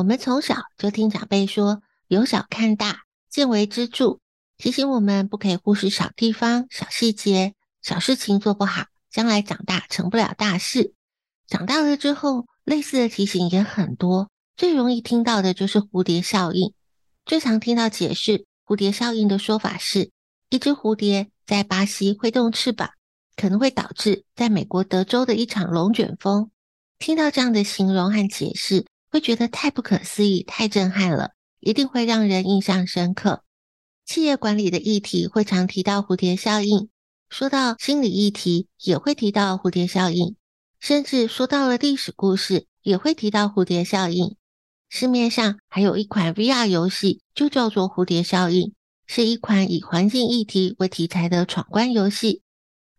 我们从小就听长辈说“由小看大，见微知著”，提醒我们不可以忽视小地方、小细节、小事情做不好，将来长大成不了大事。长大了之后，类似的提醒也很多，最容易听到的就是蝴蝶效应。最常听到解释蝴蝶效应的说法是：一只蝴蝶在巴西挥动翅膀，可能会导致在美国德州的一场龙卷风。听到这样的形容和解释，会觉得太不可思议、太震撼了，一定会让人印象深刻。企业管理的议题会常提到蝴蝶效应，说到心理议题也会提到蝴蝶效应，甚至说到了历史故事也会提到蝴蝶效应。市面上还有一款 VR 游戏，就叫做《蝴蝶效应》，是一款以环境议题为题材的闯关游戏。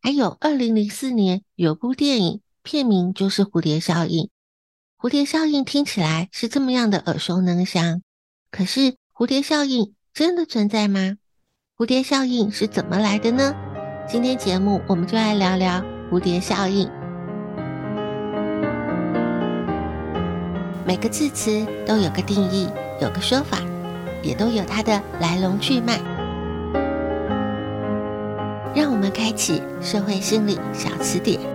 还有2004年有部电影，片名就是《蝴蝶效应》。蝴蝶效应听起来是这么样的耳熟能详，可是蝴蝶效应真的存在吗？蝴蝶效应是怎么来的呢？今天节目我们就来聊聊蝴蝶效应。每个字词都有个定义，有个说法，也都有它的来龙去脉。让我们开启社会心理小词典。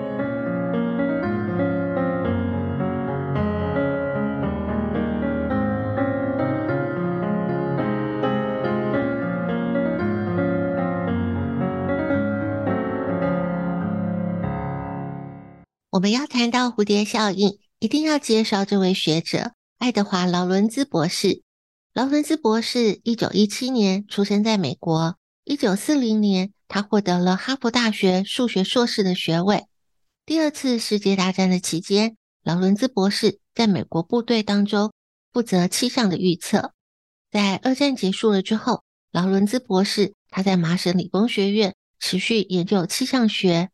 我们要谈到蝴蝶效应，一定要介绍这位学者爱德华·劳伦兹博士。劳伦兹博士一九一七年出生在美国，一九四零年他获得了哈佛大学数学硕士的学位。第二次世界大战的期间，劳伦兹博士在美国部队当中负责气象的预测。在二战结束了之后，劳伦兹博士他在麻省理工学院持续研究气象学。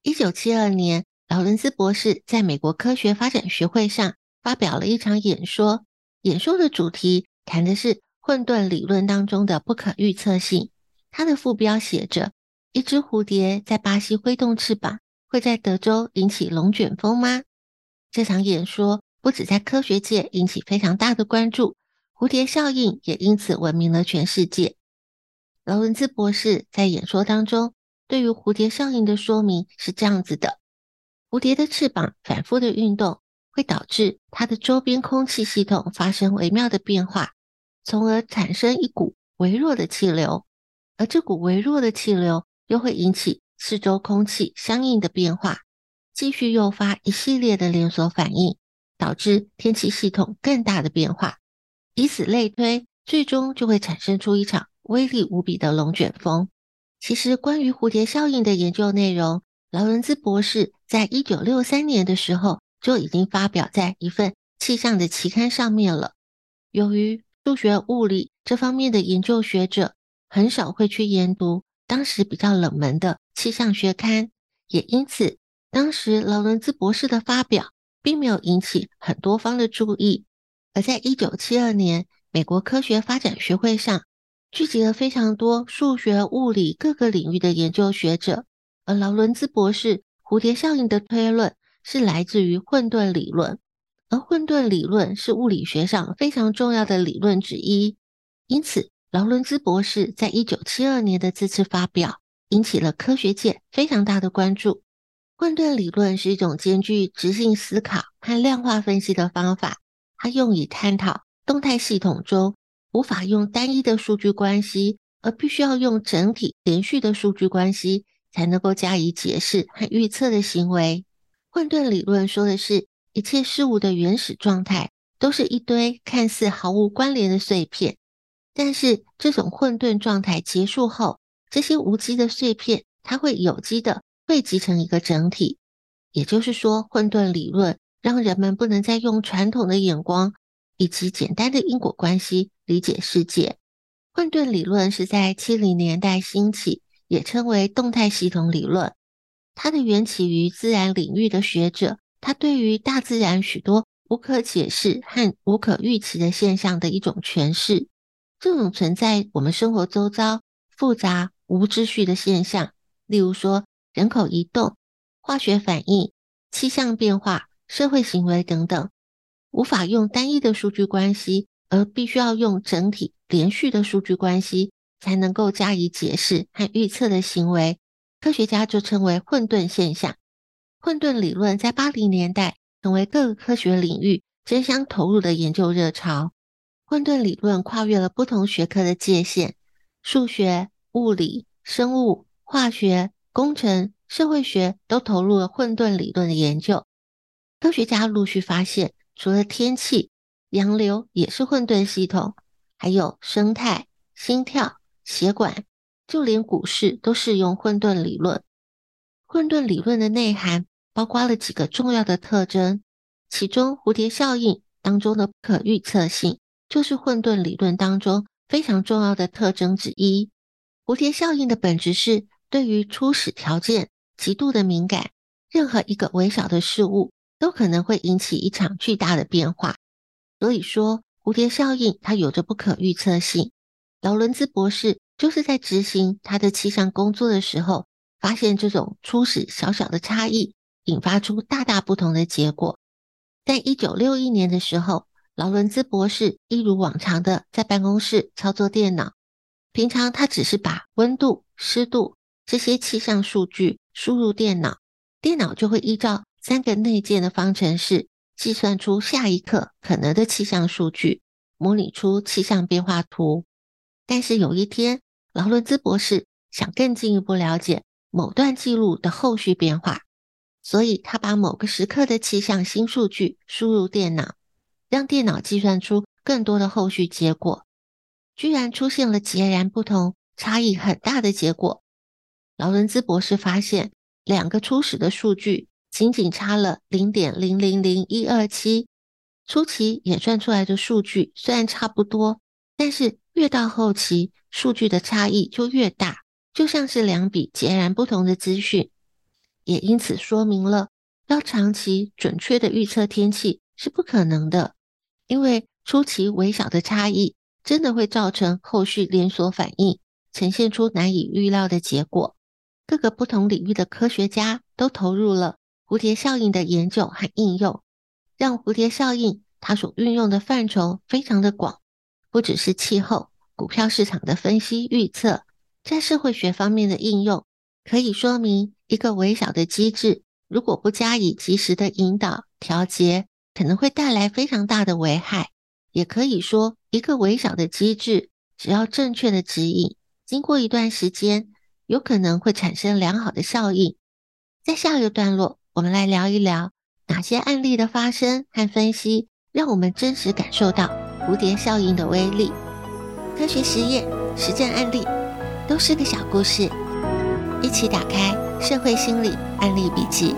一九七二年。劳伦斯博士在美国科学发展学会上发表了一场演说，演说的主题谈的是混沌理论当中的不可预测性。他的副标写着：“一只蝴蝶在巴西挥动翅膀，会在德州引起龙卷风吗？”这场演说不止在科学界引起非常大的关注，蝴蝶效应也因此闻名了全世界。劳伦斯博士在演说当中对于蝴蝶效应的说明是这样子的。蝴蝶的翅膀反复的运动，会导致它的周边空气系统发生微妙的变化，从而产生一股微弱的气流，而这股微弱的气流又会引起四周空气相应的变化，继续诱发一系列的连锁反应，导致天气系统更大的变化，以此类推，最终就会产生出一场威力无比的龙卷风。其实，关于蝴蝶效应的研究内容，劳伦兹博士在一九六三年的时候就已经发表在一份气象的期刊上面了。由于数学、物理这方面的研究学者很少会去研读当时比较冷门的气象学刊，也因此当时劳伦兹博士的发表并没有引起很多方的注意。而在一九七二年，美国科学发展学会上，聚集了非常多数学、物理各个领域的研究学者。而劳伦兹博士蝴蝶效应的推论是来自于混沌理论，而混沌理论是物理学上非常重要的理论之一。因此，劳伦兹博士在一九七二年的这次发表引起了科学界非常大的关注。混沌理论是一种兼具直性思考和量化分析的方法，它用以探讨动态系统中无法用单一的数据关系，而必须要用整体连续的数据关系才能够加以解释和预测的行为。混沌理论说的是，一切事物的原始状态都是一堆看似毫无关联的碎片，但是这种混沌状态结束后，这些无机的碎片它会有机的汇集成一个整体。也就是说，混沌理论让人们不能再用传统的眼光以及简单的因果关系理解世界。混沌理论是在七零年代兴起，也称为动态系统理论。它的缘起于自然领域的学者，他对于大自然许多无可解释和无可预期的现象的一种诠释。这种存在我们生活周遭复杂无秩序的现象，例如说人口移动、化学反应、气象变化、社会行为等等。无法用单一的数据关系，而必须要用整体连续的数据关系才能够加以解释和预测的行为，科学家就称为混沌现象。混沌理论在八零年代成为各个科学领域争相投入的研究热潮。混沌理论跨越了不同学科的界限，数学、物理、生物、化学、工程、社会学都投入了混沌理论的研究。科学家陆续发现。除了天气、洋流也是混沌系统，还有生态、心跳、血管，就连股市都适用混沌理论。混沌理论的内涵包括了几个重要的特征，其中蝴蝶效应当中的不可预测性就是混沌理论当中非常重要的特征之一。蝴蝶效应的本质是对于初始条件极度的敏感，任何一个微小的事物。都可能会引起一场巨大的变化，所以说蝴蝶效应它有着不可预测性。劳伦兹博士就是在执行他的气象工作的时候，发现这种初始小小的差异，引发出大大不同的结果。在一九六一年的时候，劳伦兹博士一如往常的在办公室操作电脑，平常他只是把温度、湿度这些气象数据输入电脑，电脑就会依照三个内建的方程式计算出下一刻可能的气象数据，模拟出气象变化图。但是有一天，劳伦兹博士想更进一步了解某段记录的后续变化，所以他把某个时刻的气象新数据输入电脑，让电脑计算出更多的后续结果，居然出现了截然不同、差异很大的结果。劳伦兹博士发现，两个初始的数据。仅仅差了零点零零零一二七，初期演算出来的数据虽然差不多，但是越到后期，数据的差异就越大，就像是两笔截然不同的资讯，也因此说明了要长期准确的预测天气是不可能的，因为初期微小的差异真的会造成后续连锁反应，呈现出难以预料的结果。各个不同领域的科学家都投入了。蝴蝶效应的研究和应用，让蝴蝶效应它所运用的范畴非常的广，不只是气候、股票市场的分析预测，在社会学方面的应用，可以说明一个微小的机制，如果不加以及时的引导调节，可能会带来非常大的危害。也可以说，一个微小的机制，只要正确的指引，经过一段时间，有可能会产生良好的效应。在下一个段落。我们来聊一聊哪些案例的发生和分析，让我们真实感受到蝴蝶效应的威力。科学实验、实战案例都是个小故事，一起打开《社会心理案例笔记》。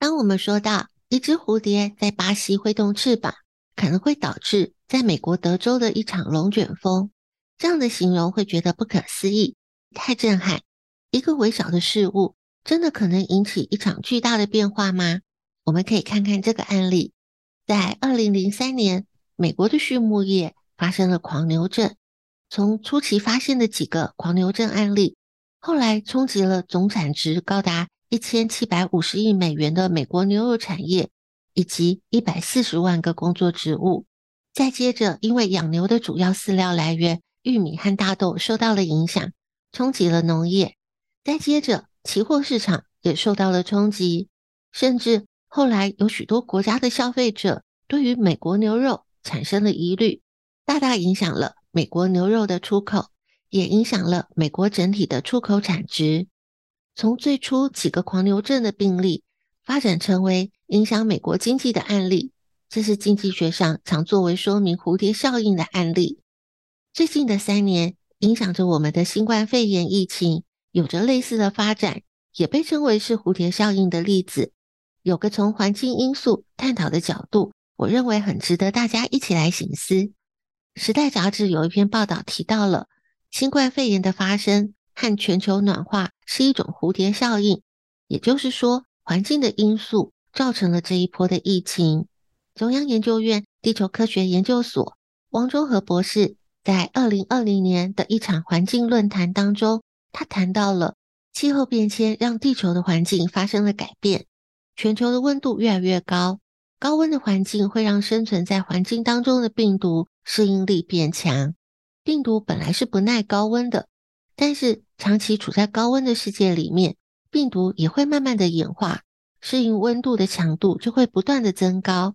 当我们说到一只蝴蝶在巴西挥动翅膀，可能会导致在美国德州的一场龙卷风，这样的形容会觉得不可思议。太震撼！一个微小的事物，真的可能引起一场巨大的变化吗？我们可以看看这个案例。在二零零三年，美国的畜牧业发生了狂牛症。从初期发现的几个狂牛症案例，后来冲击了总产值高达一千七百五十亿美元的美国牛肉产业，以及一百四十万个工作职务。再接着，因为养牛的主要饲料来源玉米和大豆受到了影响，冲击了农业。再接着，期货市场也受到了冲击，甚至后来有许多国家的消费者对于美国牛肉产生了疑虑，大大影响了美国牛肉的出口，也影响了美国整体的出口产值。从最初几个狂牛症的病例，发展成为影响美国经济的案例。这是经济学上常作为说明蝴蝶效应的案例。最近的三年，影响着我们的新冠肺炎疫情，有着类似的发展，也被称为是蝴蝶效应的例子。有个从环境因素探讨的角度，我认为很值得大家一起来醒思。《时代》杂志有一篇报道提到了新冠肺炎的发生和全球暖化是一种蝴蝶效应，也就是说，环境的因素造成了这一波的疫情。中央研究院地球科学研究所汪中和博士在二零二零年的一场环境论坛当中，他谈到了气候变迁让地球的环境发生了改变，全球的温度越来越高，高温的环境会让生存在环境当中的病毒适应力变强。病毒本来是不耐高温的，但是长期处在高温的世界里面，病毒也会慢慢的演化，适应温度的强度就会不断的增高。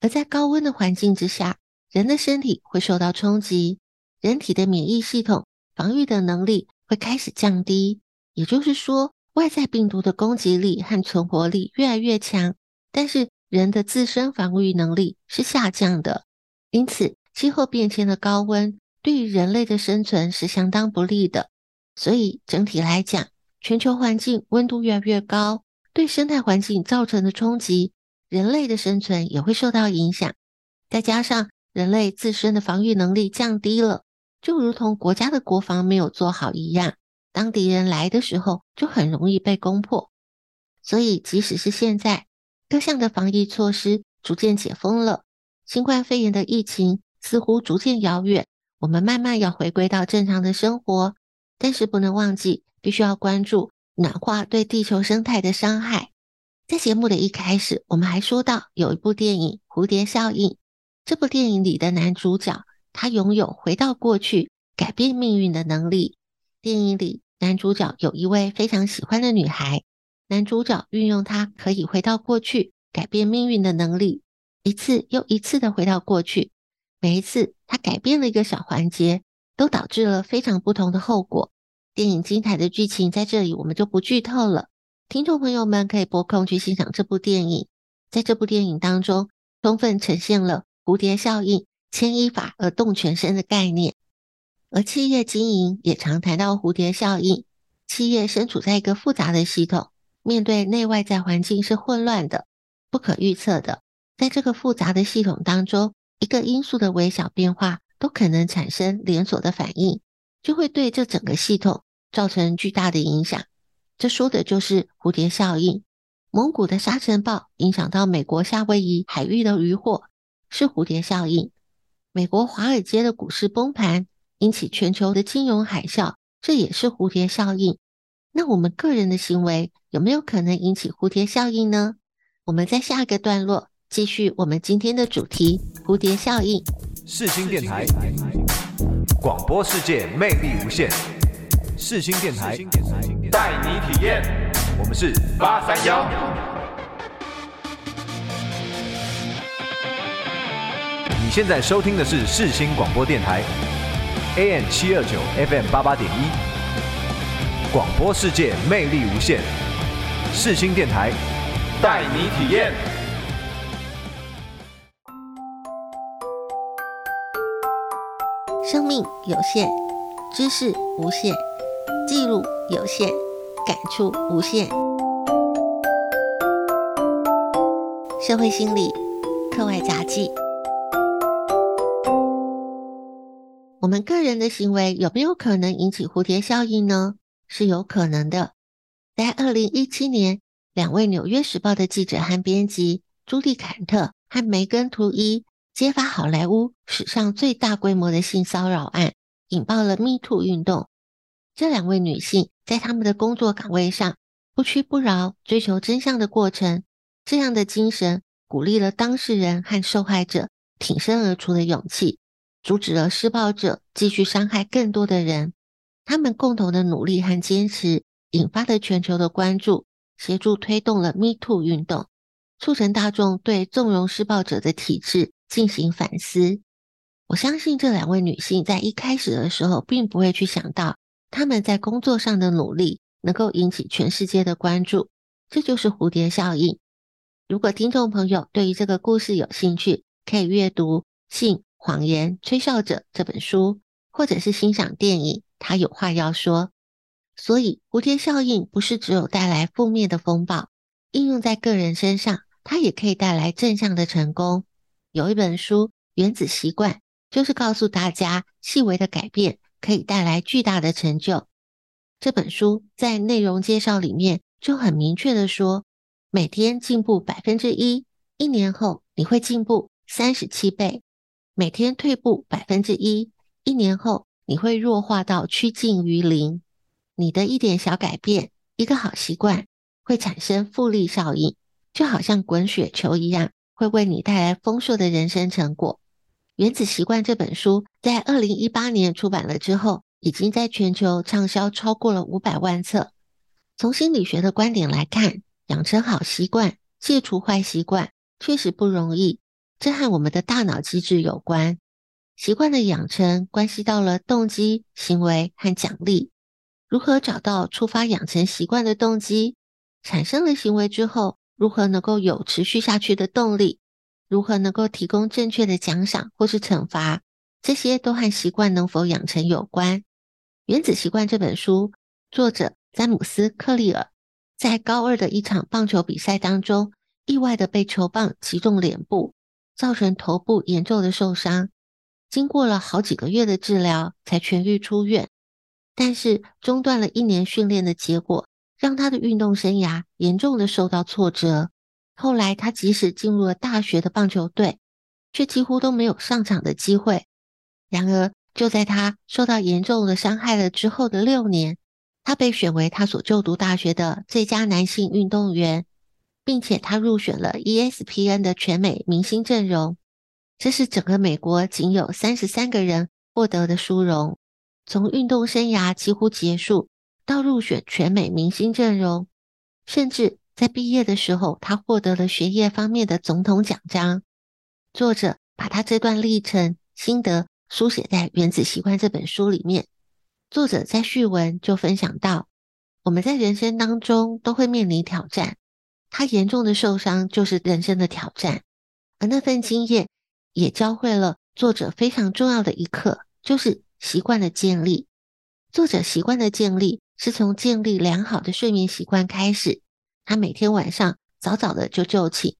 而在高温的环境之下，人的身体会受到冲击，人体的免疫系统防御的能力会开始降低。也就是说，外在病毒的攻击力和存活力越来越强，但是人的自身防御能力是下降的。因此，气候变迁的高温对于人类的生存是相当不利的。所以，整体来讲，全球环境温度越来越高，对生态环境造成的冲击。人类的生存也会受到影响，再加上人类自身的防御能力降低了，就如同国家的国防没有做好一样，当敌人来的时候，就很容易被攻破。所以，即使是现在，各项的防疫措施逐渐解封了，新冠肺炎的疫情似乎逐渐遥远，我们慢慢要回归到正常的生活，但是不能忘记，必须要关注暖化对地球生态的伤害。在节目的一开始，我们还说到有一部电影《蝴蝶效应》。这部电影里的男主角，他拥有回到过去改变命运的能力。电影里，男主角有一位非常喜欢的女孩，男主角运用他可以回到过去改变命运的能力，一次又一次的回到过去。每一次他改变了一个小环节，都导致了非常不同的后果。电影精彩的剧情在这里我们就不剧透了。听众朋友们可以拨空去欣赏这部电影，在这部电影当中，充分呈现了蝴蝶效应、牵一发而动全身的概念。而企业经营也常谈到蝴蝶效应。企业身处在一个复杂的系统，面对内外在环境是混乱的、不可预测的。在这个复杂的系统当中，一个因素的微小变化都可能产生连锁的反应，就会对这整个系统造成巨大的影响。这说的就是蝴蝶效应。蒙古的沙尘暴影响到美国夏威夷海域的渔获，是蝴蝶效应。美国华尔街的股市崩盘，引起全球的金融海啸，这也是蝴蝶效应。那我们个人的行为有没有可能引起蝴蝶效应呢？我们在下一个段落继续我们今天的主题：蝴蝶效应。世新电台，广播世界魅力无限。世新电台带你体验，我们是八三幺。你现在收听的是世新广播电台，AM 七二九 FM 八八点一。广播世界魅力无限，世新电台带你体验。生命有限，知识无限。记录有限，感触无限。社会心理课外杂记。我们个人的行为有没有可能引起蝴蝶效应呢？是有可能的。在二零一七年，两位《纽约时报》的记者和编辑朱莉·坎特和梅根·图伊揭发好莱坞史上最大规模的性骚扰案，引爆了 Me Too 运动。这两位女性在他们的工作岗位上不屈不挠，追求真相的过程，这样的精神鼓励了当事人和受害者挺身而出的勇气，阻止了施暴者继续伤害更多的人。他们共同的努力和坚持，引发了全球的关注，协助推动了 Me Too 运动，促成大众对纵容施暴者的体制进行反思。我相信这两位女性在一开始的时候，并不会去想到他们在工作上的努力能够引起全世界的关注，这就是蝴蝶效应。如果听众朋友对于这个故事有兴趣，可以阅读《性、谎言、吹哨者》这本书，或者是欣赏电影。他有话要说，所以蝴蝶效应不是只有带来负面的风暴，应用在个人身上，它也可以带来正向的成功。有一本书《原子习惯》，就是告诉大家，细微的改变可以带来巨大的成就。这本书在内容介绍里面就很明确的说，每天进步百分之一，一年后你会进步三十七倍；每天退步百分之一，一年后。你会弱化到趋近于零。你的一点小改变，一个好习惯，会产生复利效应，就好像滚雪球一样，会为你带来丰硕的人生成果。《原子习惯》这本书在二零一八年出版了之后，已经在全球畅销超过了五百万册。从心理学的观点来看，养成好习惯，戒除坏习惯，确实不容易。这和我们的大脑机制有关。习惯的养成关系到了动机、行为和奖励。如何找到触发养成习惯的动机？产生了行为之后，如何能够有持续下去的动力？如何能够提供正确的奖赏或是惩罚？这些都和习惯能否养成有关。《原子习惯》这本书，作者詹姆斯·克利尔在高二的一场棒球比赛当中，意外的被球棒击中脸部，造成头部严重的受伤。经过了好几个月的治疗，才痊愈出院。但是中断了一年训练的结果，让他的运动生涯严重的受到挫折。后来他即使进入了大学的棒球队，却几乎都没有上场的机会。然而，就在他受到严重的伤害了之后的六年，他被选为他所就读大学的最佳男性运动员，并且他入选了 ESPN 的全美明星阵容。这是整个美国仅有三十三个人获得的殊荣。从运动生涯几乎结束到入选全美明星阵容，甚至在毕业的时候，他获得了学业方面的总统奖章。作者把他这段历程心得书写在《原子习惯》这本书里面。作者在序文就分享到，我们在人生当中都会面临挑战，他严重的受伤就是人生的挑战，而那份经验。也教会了作者非常重要的一课，就是习惯的建立。作者习惯的建立是从建立良好的睡眠习惯开始。他每天晚上早早的就就寝，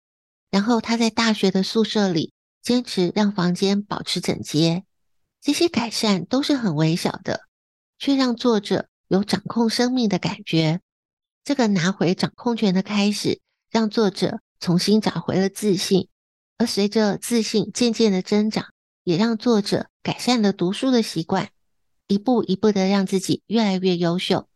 然后他在大学的宿舍里坚持让房间保持整洁。这些改善都是很微小的，却让作者有掌控生命的感觉。这个拿回掌控权的开始，让作者重新找回了自信。而随着自信渐渐的增长，也让作者改善了读书的习惯，一步一步的让自己越来越优秀。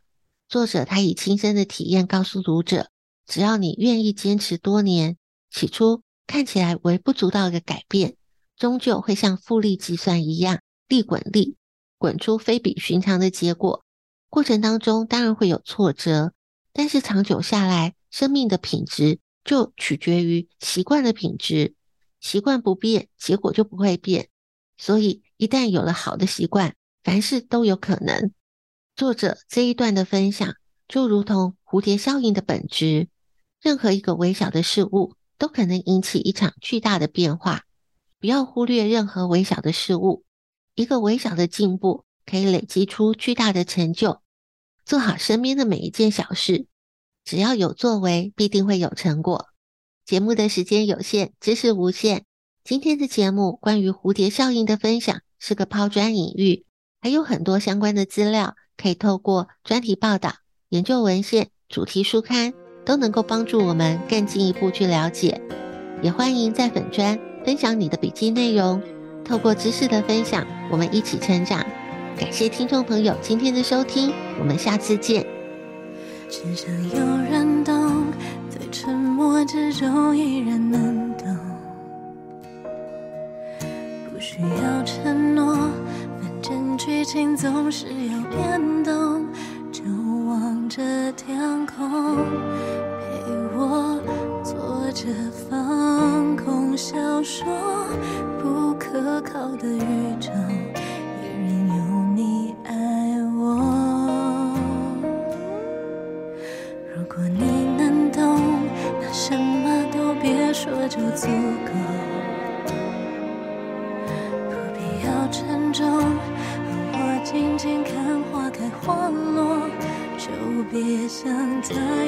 作者他以亲身的体验告诉读者，只要你愿意坚持多年，起初看起来微不足道的改变，终究会像复利计算一样，利滚利，滚出非比寻常的结果。过程当中当然会有挫折，但是长久下来，生命的品质就取决于习惯的品质。习惯不变，结果就不会变。所以，一旦有了好的习惯，凡事都有可能。作者这一段的分享，就如同蝴蝶效应的本质，任何一个微小的事物，都可能引起一场巨大的变化。不要忽略任何微小的事物，一个微小的进步，可以累积出巨大的成就。做好身边的每一件小事，只要有作为，必定会有成果。节目的时间有限，知识无限。今天的节目关于蝴蝶效应的分享是个抛砖引玉，还有很多相关的资料可以透过专题报道、研究文献、主题书刊都能够帮助我们更进一步去了解。也欢迎在粉专分享你的笔记内容。透过知识的分享，我们一起成长。感谢听众朋友今天的收听，我们下次见。只想有人懂，在沉默之中依然能懂。不需要承诺，反正剧情总是要变动。就望着天空，陪我做着放空小说，不可靠的宇宙。就足够，不必要沉重。我静静看花开花落，就别想太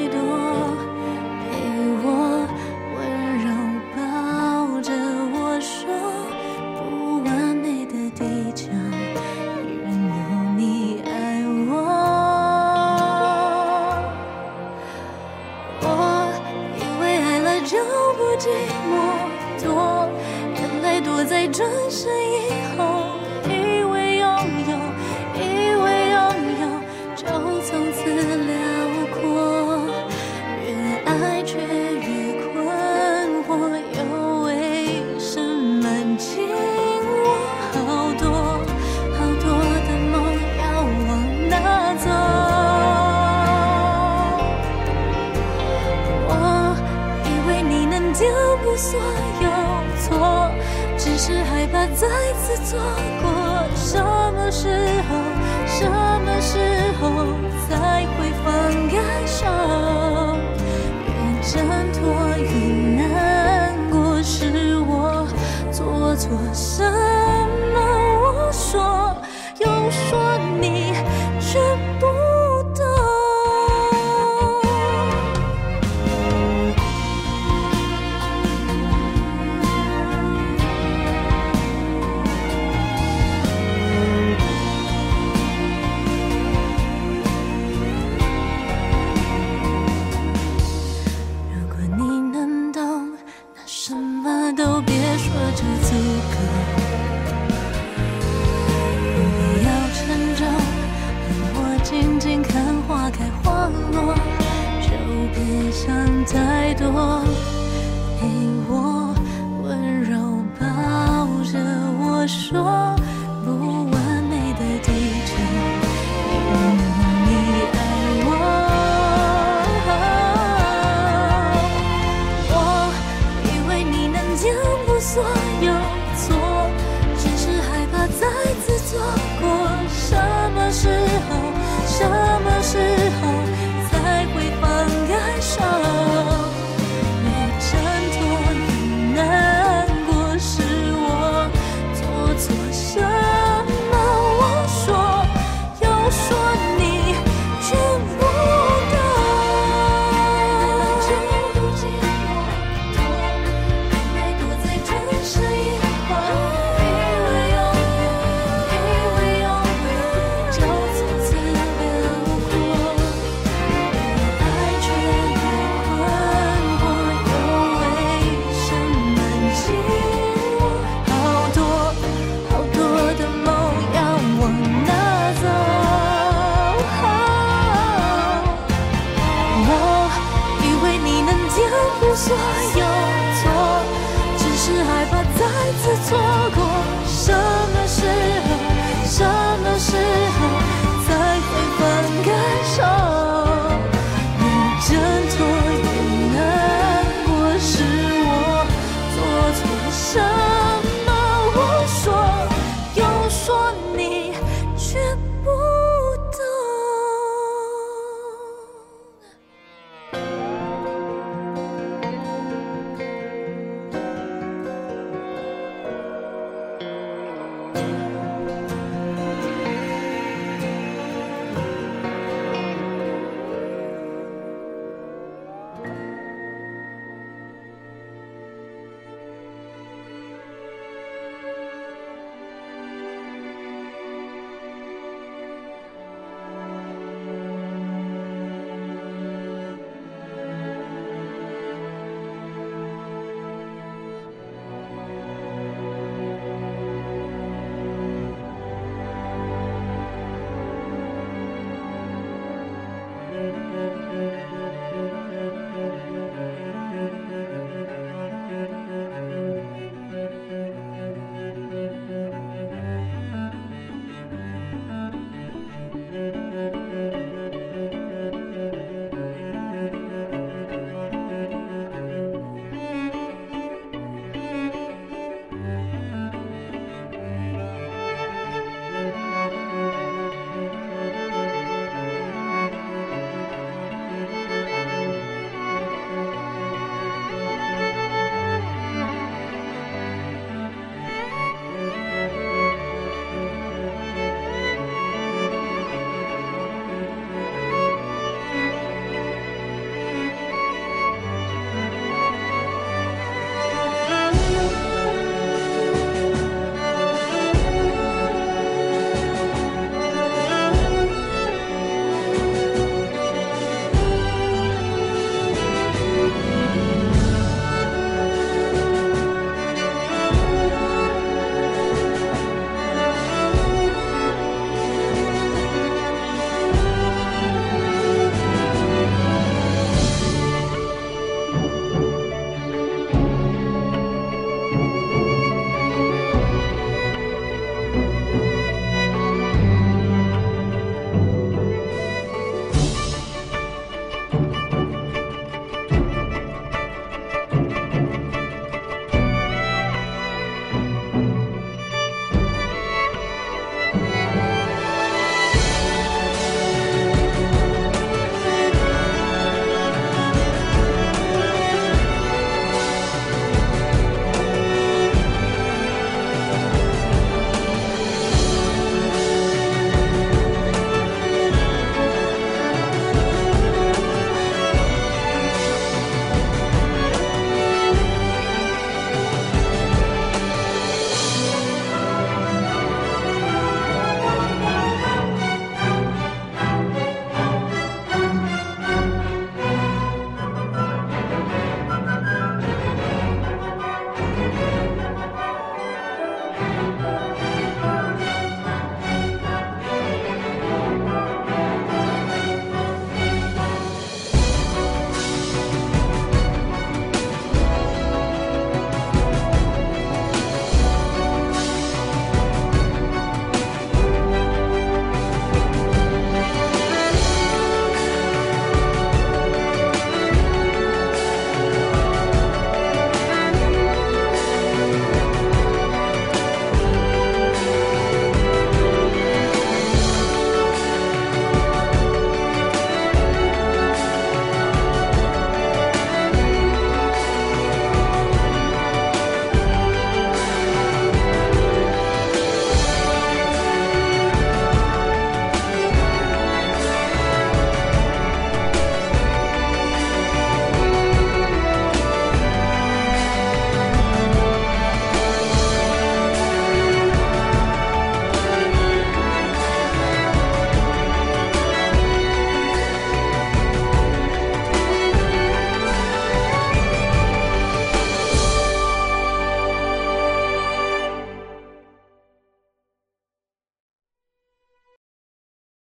所有错，只是害怕再次错过，什么时候？什么时候才会放开手？越挣脱越难过，是我做错什么？我说想太多。